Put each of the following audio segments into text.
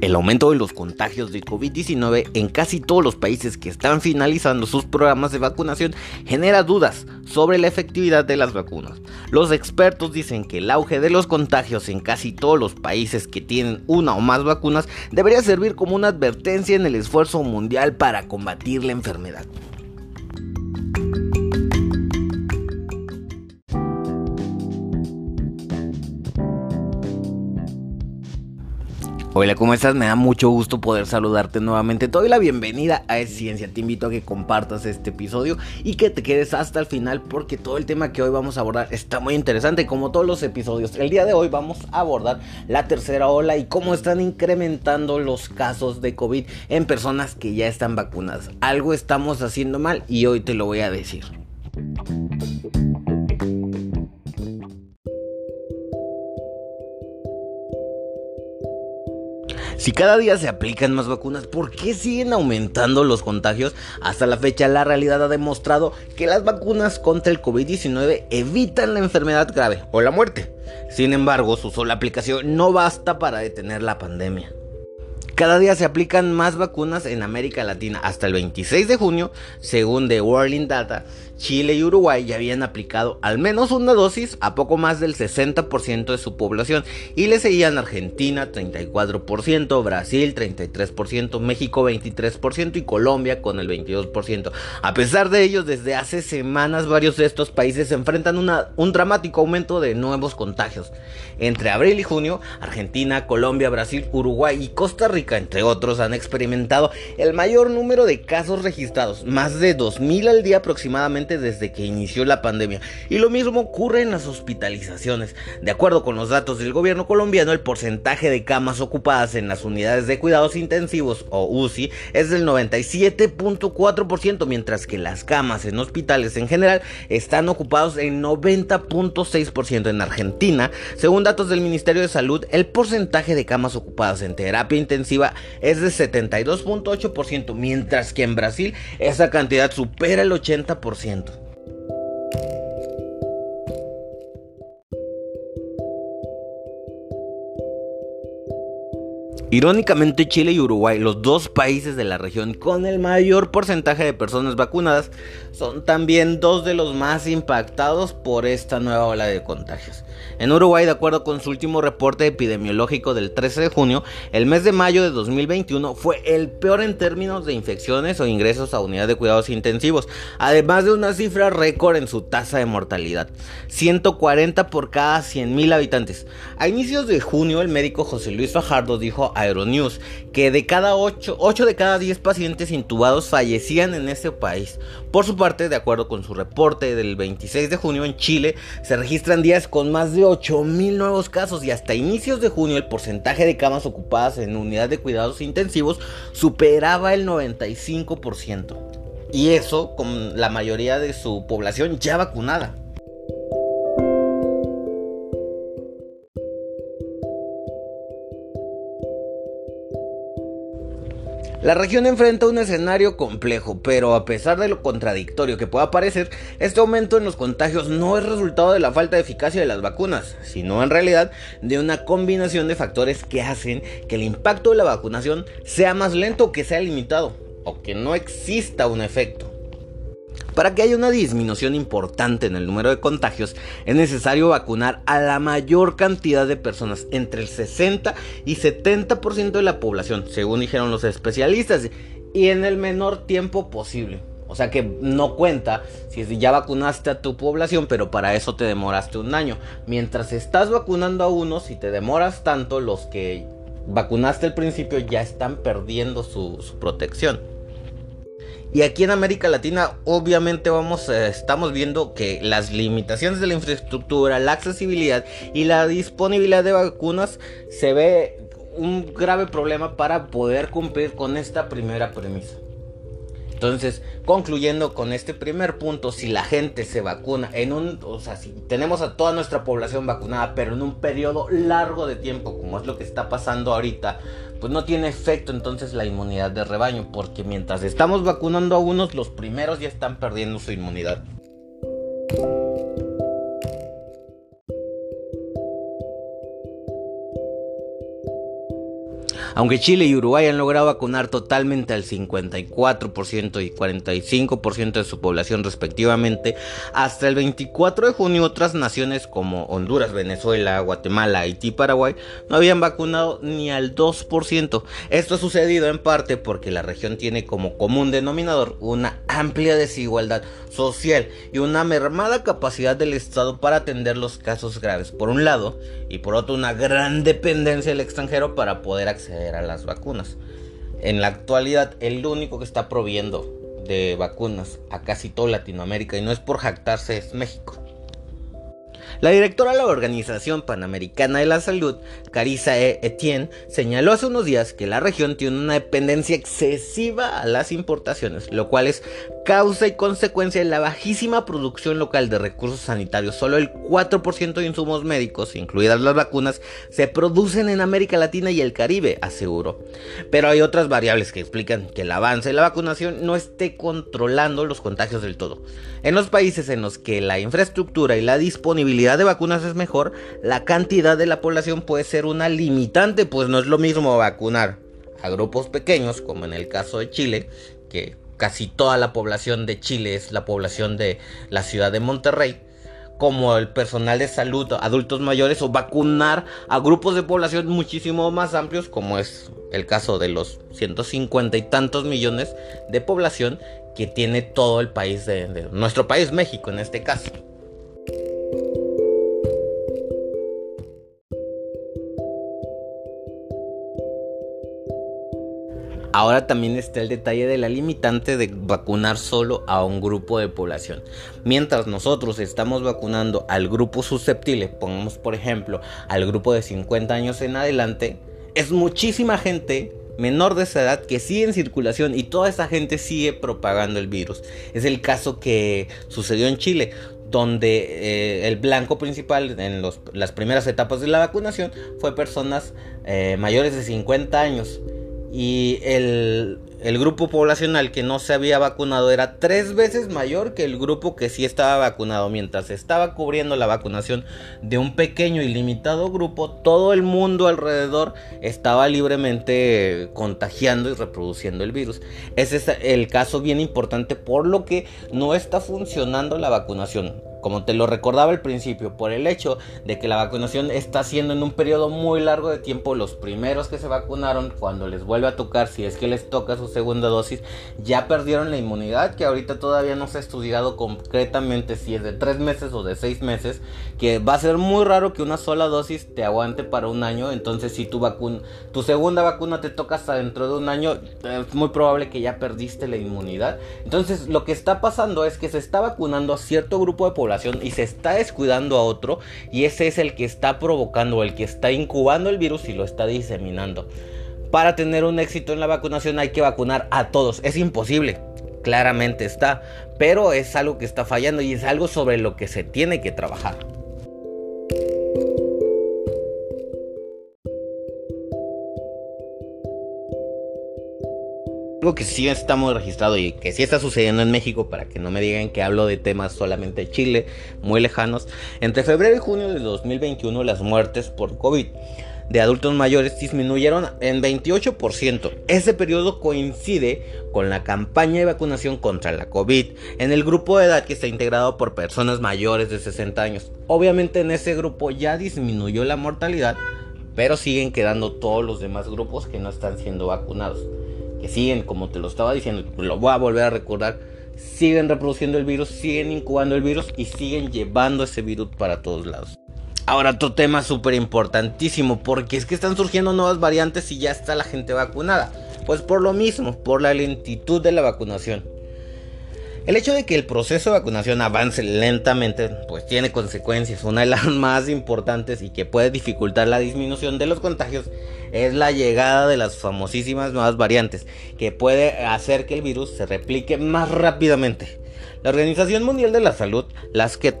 El aumento de los contagios de COVID-19 en casi todos los países que están finalizando sus programas de vacunación genera dudas sobre la efectividad de las vacunas. Los expertos dicen que el auge de los contagios en casi todos los países que tienen una o más vacunas debería servir como una advertencia en el esfuerzo mundial para combatir la enfermedad. Hola, ¿cómo estás? Me da mucho gusto poder saludarte nuevamente. Te doy la bienvenida a Ciencia. Te invito a que compartas este episodio y que te quedes hasta el final porque todo el tema que hoy vamos a abordar está muy interesante como todos los episodios. El día de hoy vamos a abordar la tercera ola y cómo están incrementando los casos de COVID en personas que ya están vacunadas. Algo estamos haciendo mal y hoy te lo voy a decir. Si cada día se aplican más vacunas, ¿por qué siguen aumentando los contagios? Hasta la fecha la realidad ha demostrado que las vacunas contra el COVID-19 evitan la enfermedad grave o la muerte. Sin embargo, su sola aplicación no basta para detener la pandemia. Cada día se aplican más vacunas en América Latina. Hasta el 26 de junio, según The World Data, Chile y Uruguay ya habían aplicado al menos una dosis a poco más del 60% de su población y le seguían Argentina 34%, Brasil 33%, México 23% y Colombia con el 22%. A pesar de ello, desde hace semanas varios de estos países se enfrentan un dramático aumento de nuevos contagios. Entre abril y junio, Argentina, Colombia, Brasil, Uruguay y Costa Rica, entre otros, han experimentado el mayor número de casos registrados, más de 2.000 al día aproximadamente desde que inició la pandemia. Y lo mismo ocurre en las hospitalizaciones. De acuerdo con los datos del gobierno colombiano, el porcentaje de camas ocupadas en las unidades de cuidados intensivos o UCI es del 97.4%, mientras que las camas en hospitales en general están ocupados en 90.6%. En Argentina, según datos del Ministerio de Salud, el porcentaje de camas ocupadas en terapia intensiva es de 72.8%, mientras que en Brasil esa cantidad supera el 80%. Irónicamente, Chile y Uruguay, los dos países de la región con el mayor porcentaje de personas vacunadas, son también dos de los más impactados por esta nueva ola de contagios. En Uruguay, de acuerdo con su último reporte epidemiológico del 13 de junio, el mes de mayo de 2021 fue el peor en términos de infecciones o ingresos a unidades de cuidados intensivos, además de una cifra récord en su tasa de mortalidad, 140 por cada 100.000 habitantes. A inicios de junio, el médico José Luis Fajardo dijo Aeronews que de cada 8, 8 de cada 10 pacientes intubados fallecían en ese país. Por su parte, de acuerdo con su reporte del 26 de junio en Chile, se registran días con más de 8.000 nuevos casos y hasta inicios de junio el porcentaje de camas ocupadas en unidad de cuidados intensivos superaba el 95%. Y eso con la mayoría de su población ya vacunada. La región enfrenta un escenario complejo, pero a pesar de lo contradictorio que pueda parecer, este aumento en los contagios no es resultado de la falta de eficacia de las vacunas, sino en realidad de una combinación de factores que hacen que el impacto de la vacunación sea más lento o que sea limitado, o que no exista un efecto. Para que haya una disminución importante en el número de contagios, es necesario vacunar a la mayor cantidad de personas, entre el 60 y 70% de la población, según dijeron los especialistas, y en el menor tiempo posible. O sea que no cuenta si ya vacunaste a tu población, pero para eso te demoraste un año. Mientras estás vacunando a unos y te demoras tanto, los que vacunaste al principio ya están perdiendo su, su protección. Y aquí en América Latina obviamente vamos, eh, estamos viendo que las limitaciones de la infraestructura, la accesibilidad y la disponibilidad de vacunas se ve un grave problema para poder cumplir con esta primera premisa. Entonces, concluyendo con este primer punto, si la gente se vacuna en un, o sea, si tenemos a toda nuestra población vacunada, pero en un periodo largo de tiempo, como es lo que está pasando ahorita, pues no tiene efecto entonces la inmunidad de rebaño, porque mientras estamos vacunando a unos, los primeros ya están perdiendo su inmunidad. Aunque Chile y Uruguay han logrado vacunar totalmente al 54% y 45% de su población respectivamente, hasta el 24 de junio otras naciones como Honduras, Venezuela, Guatemala, Haití y Paraguay no habían vacunado ni al 2%. Esto ha sucedido en parte porque la región tiene como común denominador una amplia desigualdad social y una mermada capacidad del Estado para atender los casos graves, por un lado, y por otro una gran dependencia del extranjero para poder acceder a las vacunas. En la actualidad, el único que está proviendo de vacunas a casi toda Latinoamérica, y no es por jactarse, es México. La directora de la Organización Panamericana de la Salud, Carissa E. Etienne, señaló hace unos días que la región tiene una dependencia excesiva a las importaciones, lo cual es causa y consecuencia de la bajísima producción local de recursos sanitarios. Solo el 4% de insumos médicos, incluidas las vacunas, se producen en América Latina y el Caribe, aseguró. Pero hay otras variables que explican que el avance de la vacunación no esté controlando los contagios del todo. En los países en los que la infraestructura y la disponibilidad de vacunas es mejor, la cantidad de la población puede ser una limitante, pues no es lo mismo vacunar a grupos pequeños, como en el caso de Chile, que casi toda la población de Chile es la población de la ciudad de Monterrey, como el personal de salud, adultos mayores, o vacunar a grupos de población muchísimo más amplios, como es el caso de los 150 y tantos millones de población que tiene todo el país de, de nuestro país, México en este caso. Ahora también está el detalle de la limitante de vacunar solo a un grupo de población. Mientras nosotros estamos vacunando al grupo susceptible, pongamos por ejemplo al grupo de 50 años en adelante, es muchísima gente menor de esa edad que sigue en circulación y toda esa gente sigue propagando el virus. Es el caso que sucedió en Chile, donde eh, el blanco principal en las primeras etapas de la vacunación fue personas eh, mayores de 50 años y el, grupo poblacional que no se había vacunado era tres veces mayor que el grupo que sí estaba vacunado. Mientras estaba cubriendo la vacunación de un pequeño y limitado grupo, todo el mundo alrededor estaba libremente contagiando y reproduciendo el virus. Ese es el caso bien importante por lo que no está funcionando la vacunación como te lo recordaba al principio, por el hecho de que la vacunación está siendo en un periodo muy largo de tiempo, los primeros que se vacunaron, cuando les vuelve a tocar, si es que les toca su segunda dosis, ya perdieron la inmunidad, que ahorita todavía no se ha estudiado concretamente si es de tres meses o de seis meses, que va a ser muy raro que una sola dosis te aguante para un año, entonces si tu vacuna, tu segunda vacuna te toca hasta dentro de un año, es muy probable que ya perdiste la inmunidad. Entonces lo que está pasando es que se está vacunando a cierto grupo de población y se está descuidando a otro y ese es el que está provocando, el que está incubando el virus y lo está diseminando. Para tener un éxito en la vacunación hay que vacunar a todos. Es imposible, claramente está, pero es algo que está fallando y es algo sobre lo que se tiene que trabajar. Algo que sí está muy registrado y que sí está sucediendo en México, para que no me digan que hablo de temas solamente de Chile, muy lejanos. Entre febrero y junio de 2021 las muertes por COVID de adultos mayores disminuyeron en 28%. Ese periodo coincide con la campaña de vacunación contra la COVID en el grupo de edad que está integrado por personas mayores de 60 años. Obviamente en ese grupo ya disminuyó la mortalidad, pero siguen quedando todos los demás grupos que no están siendo vacunados que siguen, como te lo estaba diciendo, lo voy a volver a recordar, siguen reproduciendo el virus, siguen incubando el virus y siguen llevando ese virus para todos lados. Ahora, otro tema súper importantísimo, porque es que están surgiendo nuevas variantes y ya está la gente vacunada. Pues por lo mismo, por la lentitud de la vacunación. El hecho de que el proceso de vacunación avance lentamente, pues tiene consecuencias. Una de las más importantes y que puede dificultar la disminución de los contagios es la llegada de las famosísimas nuevas variantes, que puede hacer que el virus se replique más rápidamente. La Organización Mundial de la Salud las que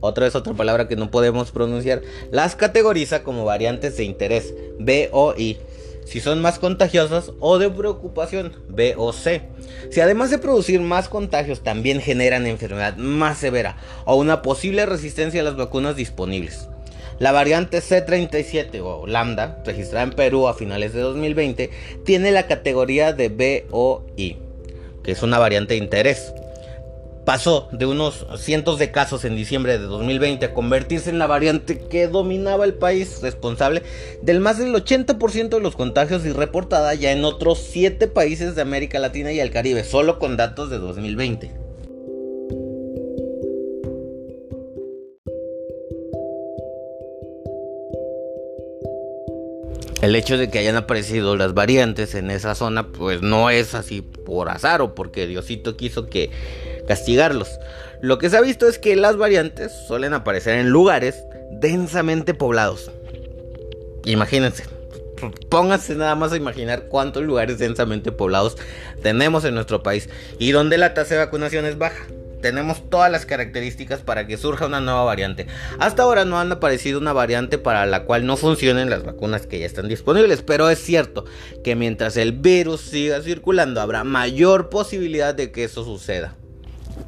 otra vez otra palabra que no podemos pronunciar, las categoriza como variantes de interés B o I si son más contagiosas o de preocupación B o C. Si además de producir más contagios también generan enfermedad más severa o una posible resistencia a las vacunas disponibles. La variante C37 o lambda, registrada en Perú a finales de 2020, tiene la categoría de BOI, que es una variante de interés pasó de unos cientos de casos en diciembre de 2020 a convertirse en la variante que dominaba el país, responsable del más del 80% de los contagios y reportada ya en otros 7 países de América Latina y el Caribe, solo con datos de 2020. El hecho de que hayan aparecido las variantes en esa zona, pues no es así por azar o porque Diosito quiso que castigarlos. Lo que se ha visto es que las variantes suelen aparecer en lugares densamente poblados. Imagínense, pónganse nada más a imaginar cuántos lugares densamente poblados tenemos en nuestro país y donde la tasa de vacunación es baja. Tenemos todas las características para que surja una nueva variante. Hasta ahora no han aparecido una variante para la cual no funcionen las vacunas que ya están disponibles, pero es cierto que mientras el virus siga circulando habrá mayor posibilidad de que eso suceda.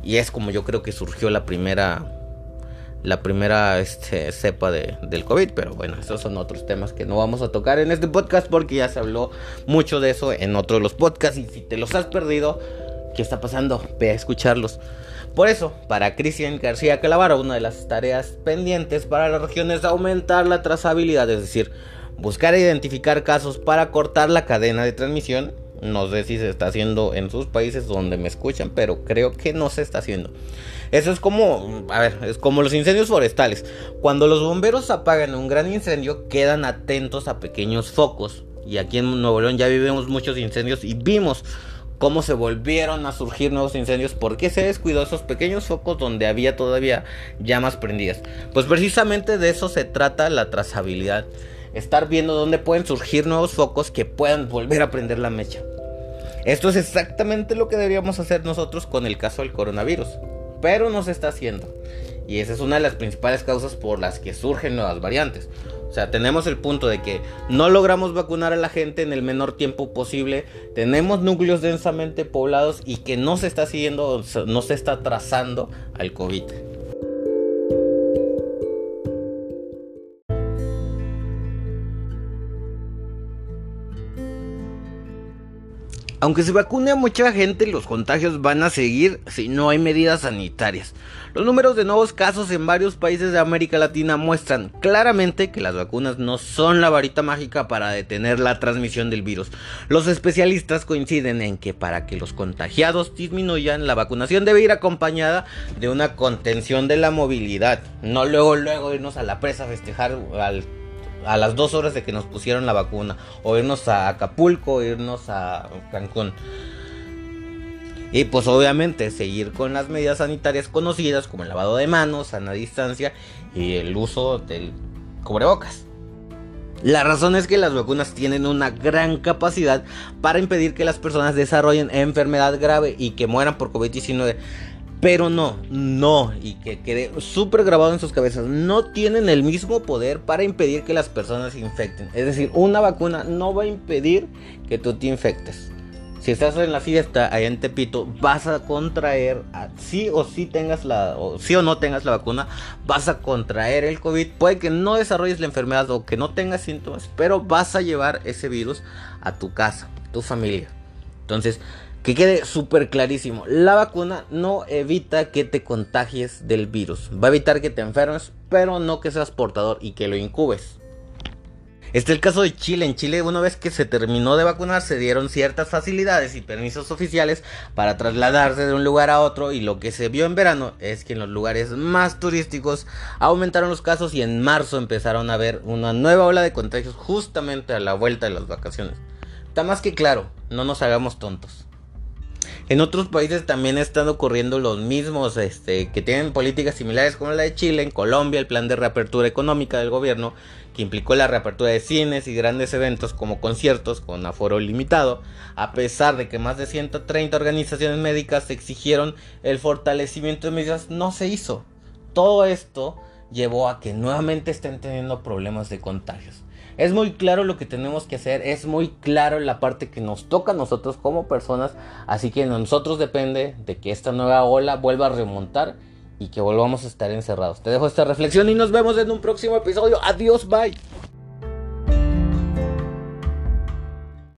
Y es como yo creo que surgió la primera la primera este, cepa de, del COVID, pero bueno, esos son otros temas que no vamos a tocar en este podcast porque ya se habló mucho de eso en otros de los podcasts y si te los has perdido, ¿qué está pasando? Ve a escucharlos. Por eso, para Cristian García Calavaro, una de las tareas pendientes para la región es aumentar la trazabilidad, es decir, buscar e identificar casos para cortar la cadena de transmisión no sé si se está haciendo en sus países donde me escuchan, pero creo que no se está haciendo. Eso es como, a ver, es como los incendios forestales. Cuando los bomberos apagan un gran incendio, quedan atentos a pequeños focos. Y aquí en Nuevo León ya vivimos muchos incendios y vimos cómo se volvieron a surgir nuevos incendios, porque se descuidó esos pequeños focos donde había todavía llamas prendidas. Pues precisamente de eso se trata la trazabilidad. Estar viendo dónde pueden surgir nuevos focos que puedan volver a prender la mecha. Esto es exactamente lo que deberíamos hacer nosotros con el caso del coronavirus, pero no se está haciendo. Y esa es una de las principales causas por las que surgen nuevas variantes. O sea, tenemos el punto de que no logramos vacunar a la gente en el menor tiempo posible, tenemos núcleos densamente poblados y que no se está siguiendo, no se está trazando al COVID. Aunque se vacune a mucha gente, los contagios van a seguir si no hay medidas sanitarias. Los números de nuevos casos en varios países de América Latina muestran claramente que las vacunas no son la varita mágica para detener la transmisión del virus. Los especialistas coinciden en que para que los contagiados disminuyan, la vacunación debe ir acompañada de una contención de la movilidad. No luego, luego irnos a la presa a festejar al a las dos horas de que nos pusieron la vacuna. O irnos a Acapulco, o irnos a Cancún. Y pues obviamente seguir con las medidas sanitarias conocidas como el lavado de manos, sana distancia y el uso del cubrebocas. La razón es que las vacunas tienen una gran capacidad para impedir que las personas desarrollen enfermedad grave y que mueran por COVID-19. Pero no, no, y que quede súper grabado en sus cabezas, no tienen el mismo poder para impedir que las personas se infecten. Es decir, una vacuna no va a impedir que tú te infectes. Si estás en la fiesta allá en Tepito, vas a contraer, sí o sí tengas la, o sí o no tengas la vacuna, vas a contraer el COVID. Puede que no desarrolles la enfermedad o que no tengas síntomas, pero vas a llevar ese virus a tu casa, tu familia. Entonces, que quede súper clarísimo, la vacuna no evita que te contagies del virus, va a evitar que te enfermes, pero no que seas portador y que lo incubes. Este es el caso de Chile. En Chile, una vez que se terminó de vacunar, se dieron ciertas facilidades y permisos oficiales para trasladarse de un lugar a otro. Y lo que se vio en verano es que en los lugares más turísticos aumentaron los casos y en marzo empezaron a ver una nueva ola de contagios justamente a la vuelta de las vacaciones. Está más que claro, no nos hagamos tontos. En otros países también están ocurriendo los mismos, este, que tienen políticas similares como la de Chile, en Colombia el plan de reapertura económica del gobierno, que implicó la reapertura de cines y grandes eventos como conciertos con aforo limitado, a pesar de que más de 130 organizaciones médicas exigieron el fortalecimiento de medidas, no se hizo. Todo esto llevó a que nuevamente estén teniendo problemas de contagios. Es muy claro lo que tenemos que hacer, es muy claro la parte que nos toca a nosotros como personas, así que nosotros depende de que esta nueva ola vuelva a remontar y que volvamos a estar encerrados. Te dejo esta reflexión y nos vemos en un próximo episodio. Adiós, bye.